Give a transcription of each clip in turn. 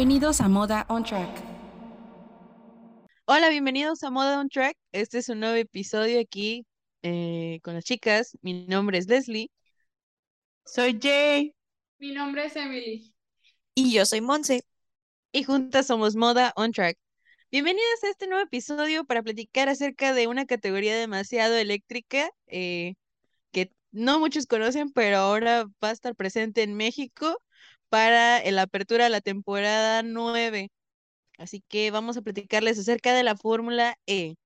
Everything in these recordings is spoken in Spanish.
Bienvenidos a Moda on Track. Hola, bienvenidos a Moda on Track. Este es un nuevo episodio aquí eh, con las chicas. Mi nombre es Leslie. Soy Jay. Mi nombre es Emily. Y yo soy Monse. Y juntas somos Moda on Track. Bienvenidas a este nuevo episodio para platicar acerca de una categoría demasiado eléctrica eh, que no muchos conocen, pero ahora va a estar presente en México para la apertura de la temporada 9. Así que vamos a platicarles acerca de la Fórmula E.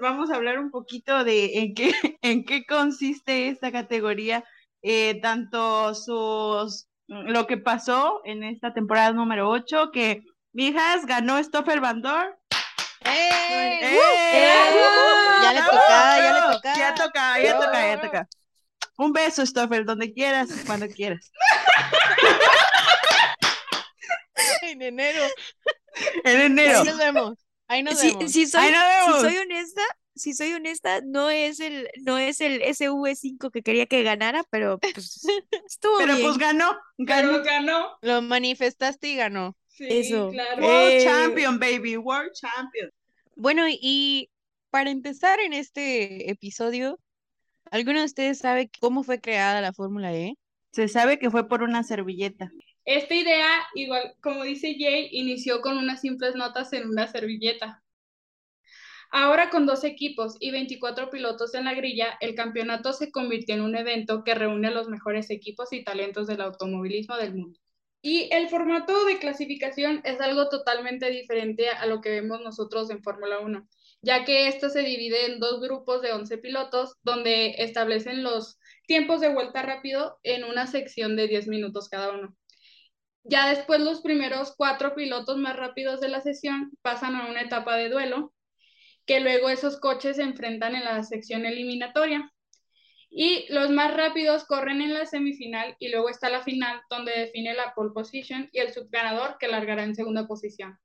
Vamos a hablar un poquito de en qué, en qué consiste esta categoría, eh, tanto sus lo que pasó en esta temporada número 8, que Mijas ganó Stoffer Van Dorn. ¡Eh! ¡Eh! Ya le toca, ya le toca. Ya toca, ya toca, ya toca. Un beso, Stoffer, donde quieras, cuando quieras. En enero. En enero. Ahí nos vemos. Ahí nos Si, vemos. si soy, Ahí nos si vemos. soy honesta, si soy honesta, no es el, no es el SV5 que quería que ganara, pero pues estuvo Pero bien. pues ganó, ganó. Pero ganó. Lo manifestaste y ganó. Sí, Eso. claro. World Eh. Champion, baby, World Champion. Bueno, y para empezar en este episodio, ¿alguno de ustedes sabe cómo fue creada la Fórmula E? Se sabe que fue por una servilleta. Esta idea, igual como dice Jay, inició con unas simples notas en una servilleta. Ahora con dos equipos y 24 pilotos en la grilla, el campeonato se convirtió en un evento que reúne a los mejores equipos y talentos del automovilismo del mundo. Y el formato de clasificación es algo totalmente diferente a lo que vemos nosotros en Fórmula 1, ya que esto se divide en dos grupos de 11 pilotos, donde establecen los tiempos de vuelta rápido en una sección de 10 minutos cada uno. Ya después los primeros cuatro pilotos más rápidos de la sesión pasan a una etapa de duelo, que luego esos coches se enfrentan en la sección eliminatoria. Y los más rápidos corren en la semifinal y luego está la final donde define la pole position y el subganador que largará en segunda posición.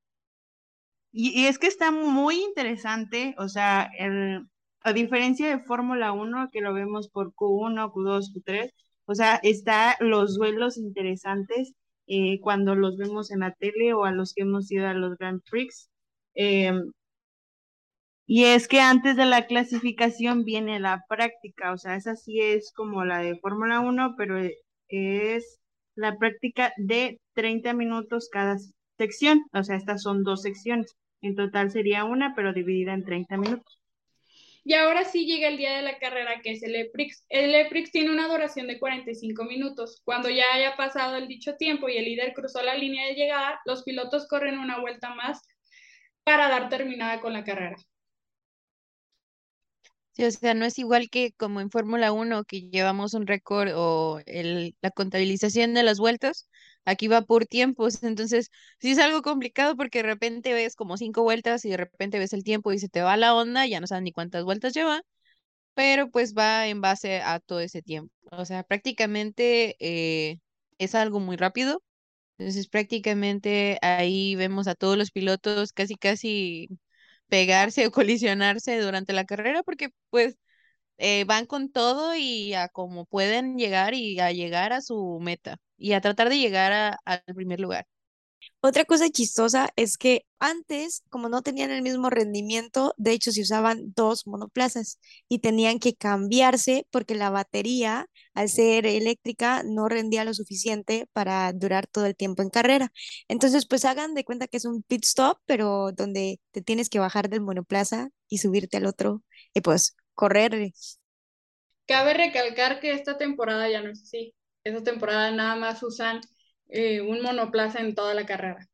Y, y es que está muy interesante, o sea, el- a diferencia de Fórmula 1, que lo vemos por Q1, Q2, Q3, o sea, está los duelos interesantes eh, cuando los vemos en la tele o a los que hemos ido a los Grand Prix. Em, y es que antes de la clasificación viene la práctica, o sea, esa sí es como la de Fórmula 1, pero e- es la práctica de 30 minutos cada sección, o sea, estas son dos secciones. En total sería una, pero dividida en 30 minutos. Y ahora sí llega el día de la carrera, que es el EPRIX. El EPRIX tiene una duración de 45 minutos. Cuando ya haya pasado el dicho tiempo y el líder cruzó la línea de llegada, los pilotos corren una vuelta más para dar terminada con la carrera. O sea, no es igual que como en Fórmula 1 que llevamos un récord o el, la contabilización de las vueltas. Aquí va por tiempos, entonces sí es algo complicado porque de repente ves como cinco vueltas y de repente ves el tiempo y se te va la onda, ya no sabes ni cuántas vueltas lleva, pero pues va en base a todo ese tiempo. O sea, prácticamente eh, es algo muy rápido. Entonces prácticamente ahí vemos a todos los pilotos casi casi pegarse o colisionarse durante la carrera porque pues eh, van con todo y a como pueden llegar y a llegar a su meta y a tratar de llegar al primer lugar. Otra cosa chistosa es que antes, como no tenían el mismo rendimiento, de hecho se usaban dos monoplazas y tenían que cambiarse porque la batería, al ser eléctrica, no rendía lo suficiente para durar todo el tiempo en carrera. Entonces, pues hagan de cuenta que es un pit stop, pero donde te tienes que bajar del monoplaza y subirte al otro y pues correr. Cabe recalcar que esta temporada ya no es así. Esta temporada nada más usan eh, un monoplaza en toda la carrera.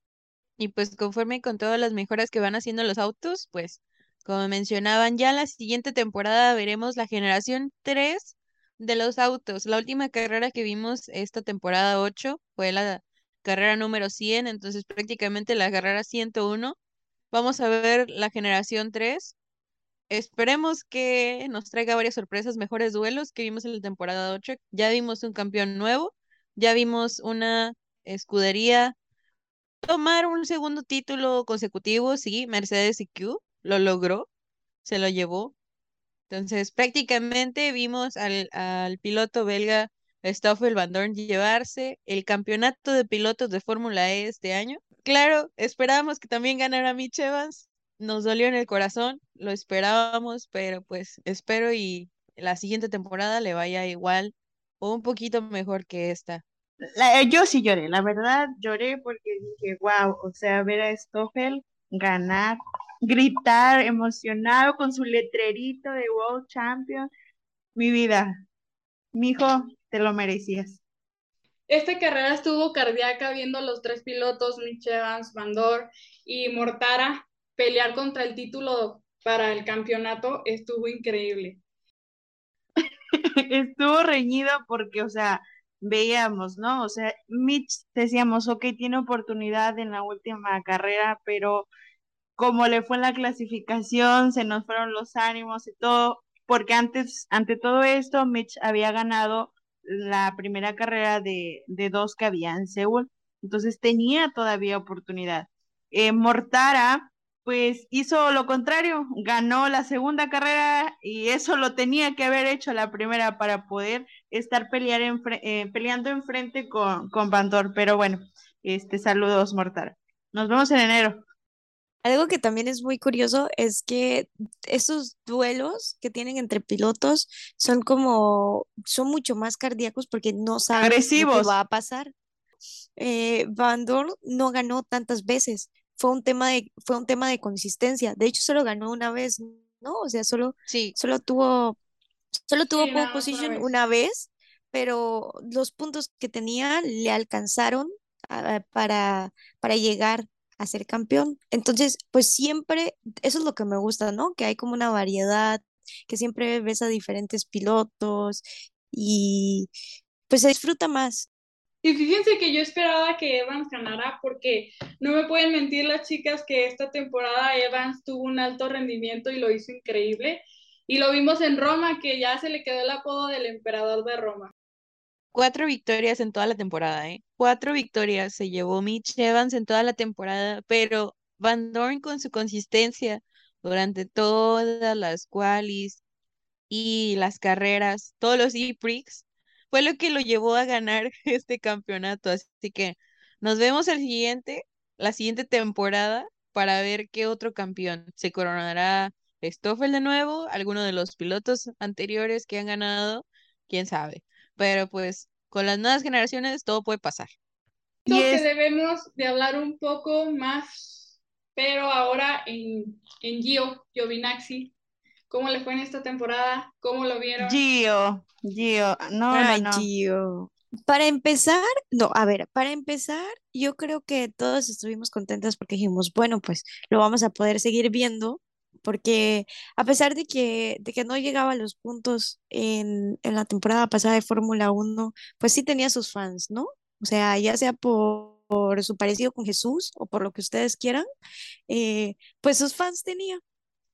Y pues conforme con todas las mejoras que van haciendo los autos, pues como mencionaban, ya la siguiente temporada veremos la generación 3 de los autos. La última carrera que vimos esta temporada 8 fue la carrera número 100, entonces prácticamente la carrera 101. Vamos a ver la generación 3. Esperemos que nos traiga varias sorpresas, mejores duelos que vimos en la temporada 8. Ya vimos un campeón nuevo, ya vimos una escudería tomar un segundo título consecutivo, sí, Mercedes EQ lo logró, se lo llevó. Entonces, prácticamente vimos al, al piloto belga Stoffel Van Dorn llevarse el campeonato de pilotos de Fórmula E este año. claro, esperábamos que también ganara Mitch Evans. Nos dolió en el corazón, lo esperábamos, pero pues espero y la siguiente temporada le vaya igual o un poquito mejor que esta. La- eh, yo sí lloré, la verdad lloré porque dije, wow, o sea, ver a Stoffel ganar, gritar emocionado con su letrerito de World Champion. Mi vida, mi hijo, te lo merecías. Esta carrera estuvo cardíaca viendo a los tres pilotos, Mitch Evans, Van Dor y Mortara, pelear contra el título para el campeonato. Estuvo increíble. Estuvo reñido porque, o sea, veíamos, ¿no? O sea, Mitch decíamos, ok, tiene oportunidad en la última carrera, pero como le fue la clasificación, se nos fueron los ánimos y todo, porque antes, ante todo esto, Mitch había ganado la primera carrera de, de dos que había en Seúl, entonces tenía todavía oportunidad. Eh, Mortara, pues hizo lo contrario, ganó la segunda carrera y eso lo tenía que haber hecho la primera para poder estar pelear en, eh, peleando enfrente con, con Bandor, pero bueno, este, saludos Mortara. Nos vemos en enero. Algo que también es muy curioso es que esos duelos que tienen entre pilotos son como, son mucho más cardíacos porque no saben Agresivos. va a pasar. Eh, Van Dorn no ganó tantas veces, fue un tema de, fue un tema de consistencia. De hecho, solo ganó una vez, ¿no? O sea, solo, Sí, solo tuvo, solo tuvo Sí, pole position vez. una vez, pero los puntos que tenía le alcanzaron para, para llegar a ser campeón. Entonces, pues siempre, eso es lo que me gusta, ¿no? Que hay como una variedad, que siempre ves a diferentes pilotos y pues se disfruta más. Y fíjense que yo esperaba que Evans ganara porque no me pueden mentir las chicas que esta temporada Evans tuvo un alto rendimiento y lo hizo increíble. Y lo vimos en Roma, que ya se le quedó el apodo del emperador de Roma. cuatro victorias en toda la temporada, ¿eh? Cuatro victorias se llevó Mitch Evans en toda la temporada, pero Van Dorn con su consistencia durante todas las qualis y las carreras, todos los e-prix, fue lo que lo llevó a ganar este campeonato. Así que nos vemos el siguiente, la siguiente temporada para ver qué otro campeón se coronará. Stoffel de nuevo, alguno de los pilotos anteriores que han ganado, quién sabe. Pero pues con las nuevas generaciones todo puede pasar. Creo que debemos de hablar un poco más, pero ahora en, en Gio, Giovinazzi. ¿Cómo le fue en esta temporada? ¿Cómo lo vieron? Gio, Gio, no, Ay, no, no. Gio. Para empezar, no, a ver, para empezar, yo creo que todos estuvimos contentos porque dijimos, bueno, pues lo vamos a poder seguir viendo, porque a pesar de que, de que no llegaba a los puntos en, en la temporada pasada de Fórmula 1, pues sí tenía sus fans, ¿no? O sea, ya sea por, por su parecido con Jesús o por lo que ustedes quieran, eh, pues sus fans tenía.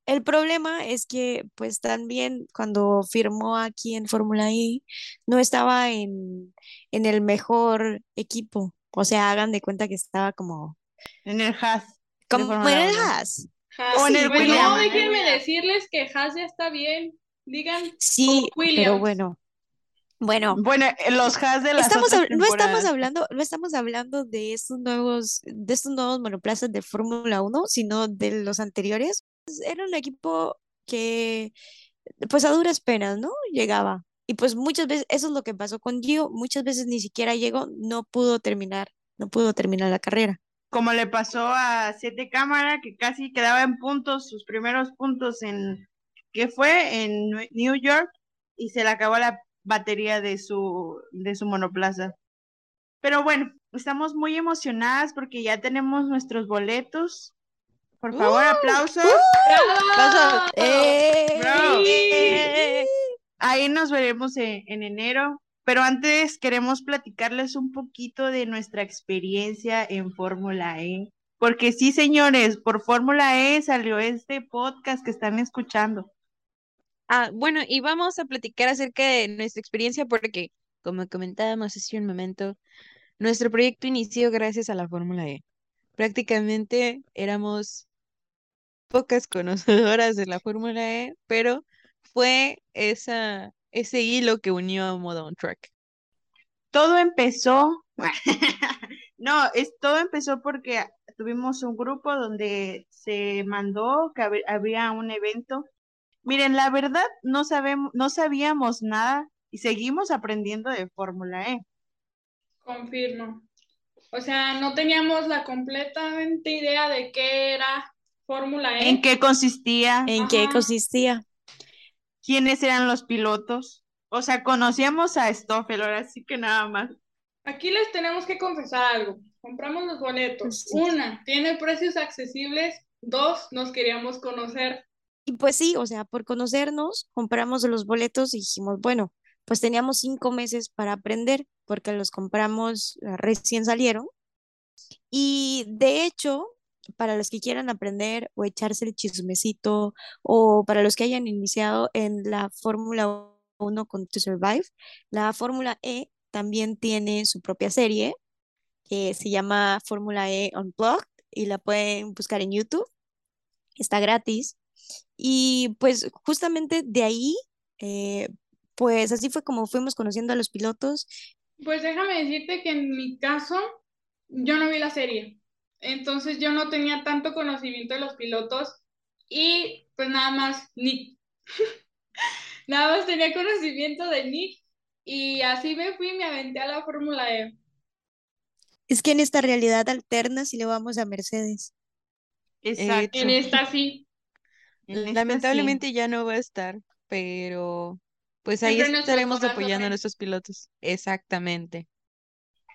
El problema es que, pues también cuando firmó aquí en Fórmula E, no estaba en, en el mejor equipo. O sea, hagan de cuenta que estaba como, En el Haas. como en el. Haas. Haas. O en el Pues Williams, no, déjenme decirles que Haas ya está bien. Digan, Sí, pero bueno. Bueno, Bueno, eh, los Haas de las estamos otras no estamos hablando, no estamos hablando de estos nuevos, de estos nuevos monoplazas de Fórmula 1, sino de los anteriores. Era un equipo que, pues a duras penas, ¿no? Llegaba. Y pues muchas veces, eso es lo que pasó con Gio, muchas veces ni siquiera llegó, no pudo terminar, no pudo terminar la carrera. Como le pasó a Siete Cámara, que casi quedaba en puntos, sus primeros puntos en, ¿qué fue? En New York, y se le acabó la batería de su, de su monoplaza. Pero bueno, estamos muy emocionadas porque ya tenemos nuestros boletos. Por favor, ¡Uh! aplausos. ¡Bravo! ¡Eh! Bravo. ¡Eh! Ahí nos veremos en, en enero. Pero antes queremos platicarles un poquito de nuestra experiencia en Fórmula E. Porque sí, señores, por Fórmula E salió este podcast que están escuchando. Ah, bueno, y vamos a platicar acerca de nuestra experiencia porque, como comentábamos hace un momento, nuestro proyecto inició gracias a la Fórmula E. Prácticamente éramos pocas conocedoras de la Fórmula E, pero fue esa, ese hilo que unió a Modo on Track. Todo empezó, no, es, todo empezó porque tuvimos un grupo donde se mandó que había un evento. Miren, la verdad no sabemos, no sabíamos nada y seguimos aprendiendo de Fórmula E. Confirmo. O sea, no teníamos la completamente idea de qué era Fórmula E. ¿En qué consistía? ¿En qué consistía? ¿Quiénes eran los pilotos? O sea, conocíamos a Stoffel, ahora sí que nada más. Aquí les tenemos que confesar algo. Compramos los boletos. Una, tiene precios accesibles. Dos, nos queríamos conocer. Y pues sí, o sea, por conocernos, compramos los boletos y dijimos, bueno, pues teníamos cinco meses para aprender porque los compramos eh, recién salieron. Y de hecho, para los que quieran aprender o echarse el chismecito o para los que hayan iniciado en la Fórmula 1 con To Survive, la Fórmula E también tiene su propia serie que se llama Fórmula E Unplugged y la pueden buscar en YouTube. Está gratis. Y pues justamente de ahí, eh, pues así fue como fuimos conociendo a los pilotos. Pues déjame decirte que en mi caso, yo no vi la serie. Entonces yo no tenía tanto conocimiento de los pilotos y pues nada más Nick. nada más tenía conocimiento de Nick y así me fui y me aventé a la Fórmula E. Es que en esta realidad alterna si le vamos a Mercedes. Exacto. En esta sí. Lamentablemente ya no va a estar, pero pues ahí estaremos apoyando a nuestros pilotos. Exactamente.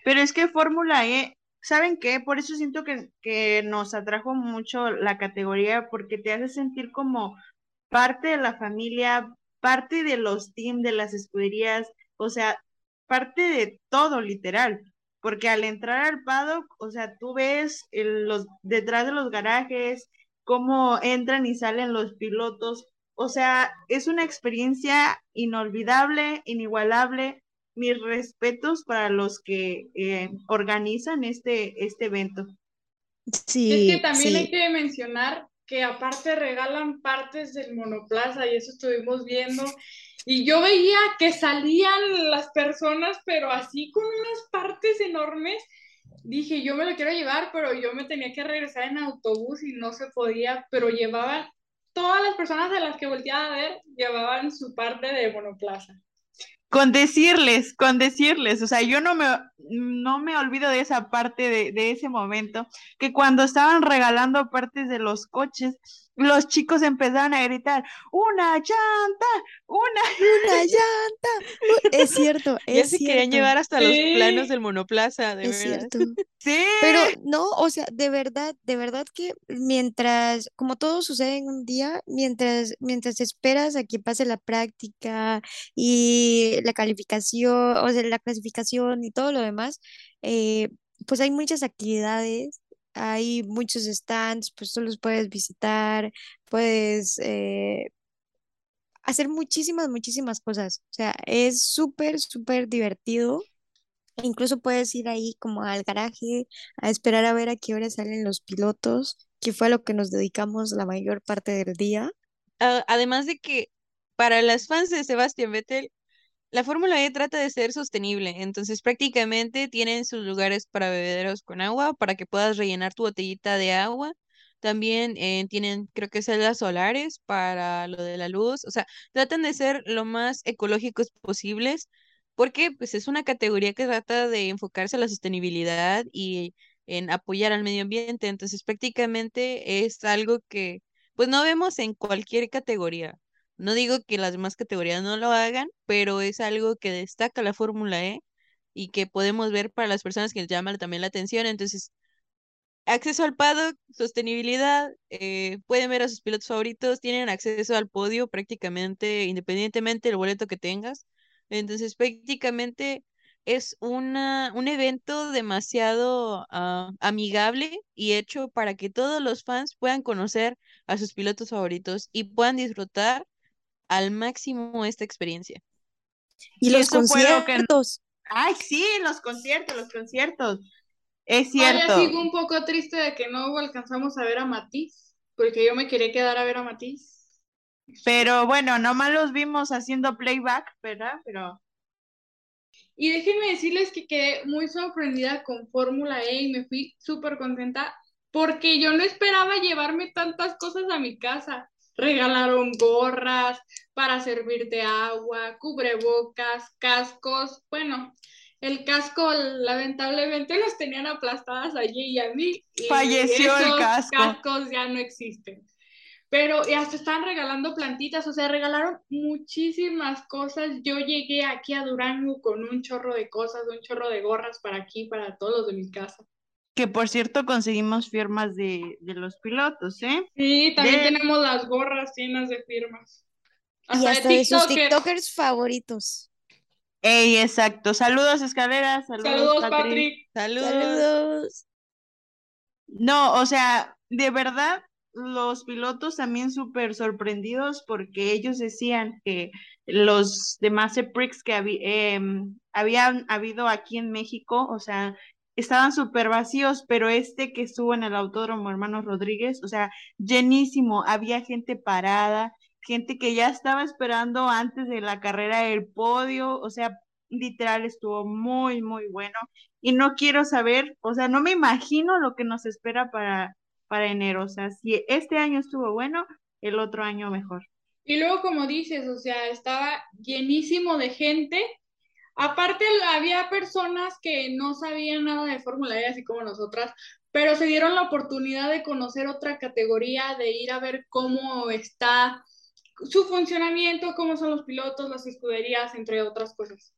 Pero es que Fórmula E, ¿saben qué? Por eso siento que, que nos atrajo mucho la categoría, porque te hace sentir como parte de la familia, parte de los teams, de las escuderías, o sea, parte de todo, literal, porque al entrar al paddock, o sea, tú ves los, detrás de los garajes, cómo entran y salen los pilotos, o sea, es una experiencia inolvidable, inigualable. Mis respetos para los que eh, organizan este, este evento. Sí, es que también hay que mencionar que aparte regalan partes del monoplaza y eso estuvimos viendo y yo veía que salían las personas, pero así con unas partes enormes. Dije, yo me lo quiero llevar, pero yo me tenía que regresar en autobús y no se podía, pero llevaban, todas las personas de las que volteaba a ver, llevaban su parte de monoplaza. Con decirles, con decirles, o sea, yo no me, no me olvido de esa parte de, de ese momento, que cuando estaban regalando partes de los coches, los chicos empezaron a gritar, una llanta, una, una llanta. Es cierto, es ya se querían llevar hasta los planos del monoplaza, de es Cierto. Sí. Pero no, o sea, de verdad, de verdad que mientras, como todo sucede en un día, mientras, mientras esperas a que pase la práctica y la calificación, o sea, la clasificación y todo lo demás, eh, pues hay muchas actividades hay muchos stands, pues tú los puedes visitar, puedes eh, hacer muchísimas, muchísimas cosas. O sea, es súper, súper divertido. Incluso puedes ir ahí como al garaje a esperar a ver a qué hora salen los pilotos, que fue a lo que nos dedicamos la mayor parte del día. además de que para las fans de Sebastián Vettel, la Fórmula E trata de ser sostenible, entonces prácticamente tienen sus lugares para bebederos con agua, para que puedas rellenar tu botellita de agua. También eh, tienen, creo que celdas solares para lo de la luz. O sea, tratan de ser lo más ecológicos posibles, porque pues es una categoría que trata de enfocarse a la sostenibilidad y en apoyar al medio ambiente. Entonces, prácticamente es algo que pues no vemos en cualquier categoría. No digo que las demás categorías no lo hagan, pero es algo que destaca la Fórmula E y que podemos ver para las personas que les llama también la atención. Entonces, acceso al paddock, sostenibilidad, eh, pueden ver a sus pilotos favoritos, tienen acceso al podio prácticamente independientemente del boleto que tengas. Entonces, prácticamente es una, un evento demasiado ah, amigable y hecho para que todos los fans puedan conocer a sus pilotos favoritos y puedan disfrutar al máximo esta experiencia. Y, los conciertos. Ay, sí, los conciertos, los conciertos. Es cierto. Yo sigo un poco triste de que no alcanzamos a ver a Matiz, porque yo me quería quedar a ver a Matiz. Pero bueno, nomás los vimos haciendo playback, ¿verdad? Pero. Y déjenme decirles que quedé muy sorprendida con Fórmula E y me fui súper contenta porque yo no esperaba llevarme tantas cosas a mi casa. Regalaron gorras para servirte agua, cubrebocas, cascos. Bueno, el casco lamentablemente los tenían aplastadas allí y a mí. Y Falleció el casco. cascos ya no existen. Pero y hasta estaban regalando plantitas, o sea, regalaron muchísimas cosas. Yo llegué aquí a Durango con un chorro de cosas, un chorro de gorras para aquí, para todos los de mi casa. Que por cierto conseguimos firmas de, de los pilotos, ¿eh? Sí, también De- tenemos las gorras llenas de firmas. Y hasta de sus TikTokers. TikTokers favoritos. Ey, exacto. Saludos, escaleras. Saludos, Saludos, Patrick. Patrick. Saludos. Saludos. No, o sea, de verdad, los pilotos también súper sorprendidos porque ellos decían que los demás Prix que habi- em, habían habido aquí en México, o sea, estaban súper vacíos, pero este que estuvo en el Autódromo Hermanos Rodríguez, o sea, llenísimo, había gente parada, gente que ya estaba esperando antes de la carrera el podio, o sea, literal estuvo muy, muy bueno y no quiero saber, o sea, no me imagino lo que nos espera para, para enero. O sea, si este año estuvo bueno, el otro año mejor. Y luego, como dices, o sea, estaba llenísimo de gente. Aparte, había personas que no sabían nada de Fórmula E, así como nosotras, pero se dieron la oportunidad de conocer otra categoría, de ir a ver cómo está su funcionamiento, cómo son los pilotos, las escuderías, entre otras cosas.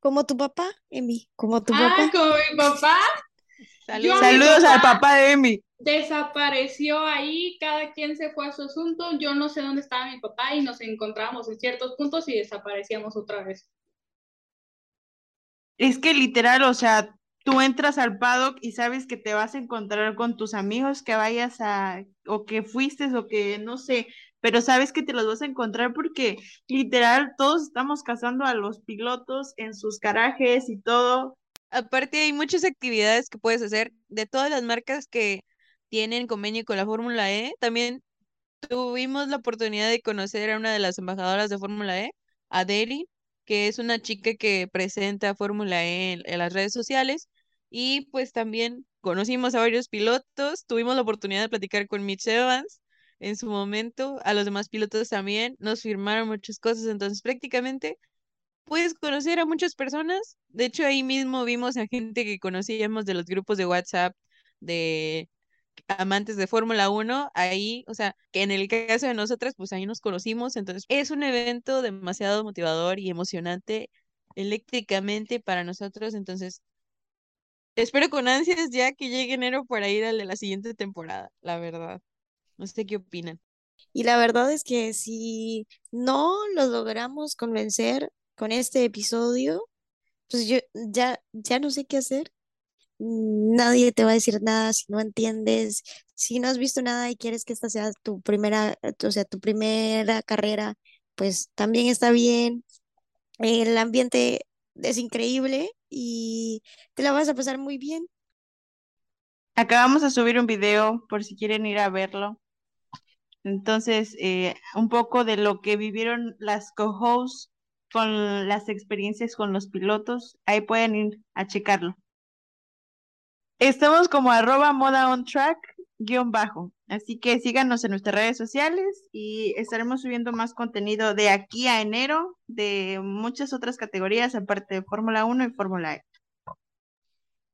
Como tu papá, Emi, como tu Ah, papá. como mi papá Saludos. al papá- papá de Emi. desapareció ahí, cada quien se fue a su asunto, yo no sé dónde estaba mi papá y nos encontrábamos en ciertos puntos y desaparecíamos otra vez. Es que literal, o sea, tú entras al paddock y sabes que te vas a encontrar con tus amigos que vayas a, o que fuiste, o que no sé, pero sabes que te los vas a encontrar porque literal todos estamos cazando a los pilotos en sus garajes y todo. Aparte hay muchas actividades que puedes hacer de todas las marcas que tienen convenio con la Fórmula E. También tuvimos la oportunidad de conocer a una de las embajadoras de Fórmula E, a Deli, que es una chica que presenta Fórmula E en, en las redes sociales. Y pues también conocimos a varios pilotos, tuvimos la oportunidad de platicar con Mitch Evans en su momento, a los demás pilotos también, nos firmaron muchas cosas, entonces prácticamente puedes conocer a muchas personas. De hecho, ahí mismo vimos a gente que conocíamos de los grupos de WhatsApp de amantes de Fórmula 1, ahí, o sea, que en el caso de nosotras, pues ahí nos conocimos, entonces es un evento demasiado motivador y emocionante eléctricamente para nosotros, entonces espero con ansias ya que llegue enero para ir al de la siguiente temporada, la verdad. No sé qué opinan. Y la verdad es que si no lo logramos convencer con este episodio, pues yo ya, ya no sé qué hacer. Nadie te va a decir nada si no entiendes, si no has visto nada y quieres que esta sea tu primera, o sea, tu primera carrera, pues también está bien. El ambiente es increíble y te la vas a pasar muy bien. Acabamos de subir un video por si quieren ir a verlo. Entonces, eh, un poco de lo que vivieron las co-hosts con las experiencias con los pilotos. Ahí pueden ir a checarlo. Estamos como arroba moda on track guion bajo. Así que síganos en nuestras redes sociales y estaremos subiendo más contenido de aquí a enero de muchas otras categorías aparte de Fórmula 1 y Fórmula E.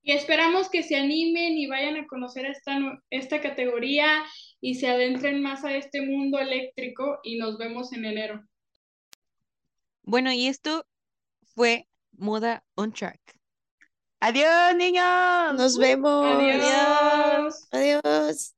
Y esperamos que se animen y vayan a conocer esta, esta categoría y se adentren más a este mundo eléctrico y nos vemos en enero. Bueno, y esto fue Moda on Track. Adiós, niños. Nos vemos. Adiós. Adiós. Adiós.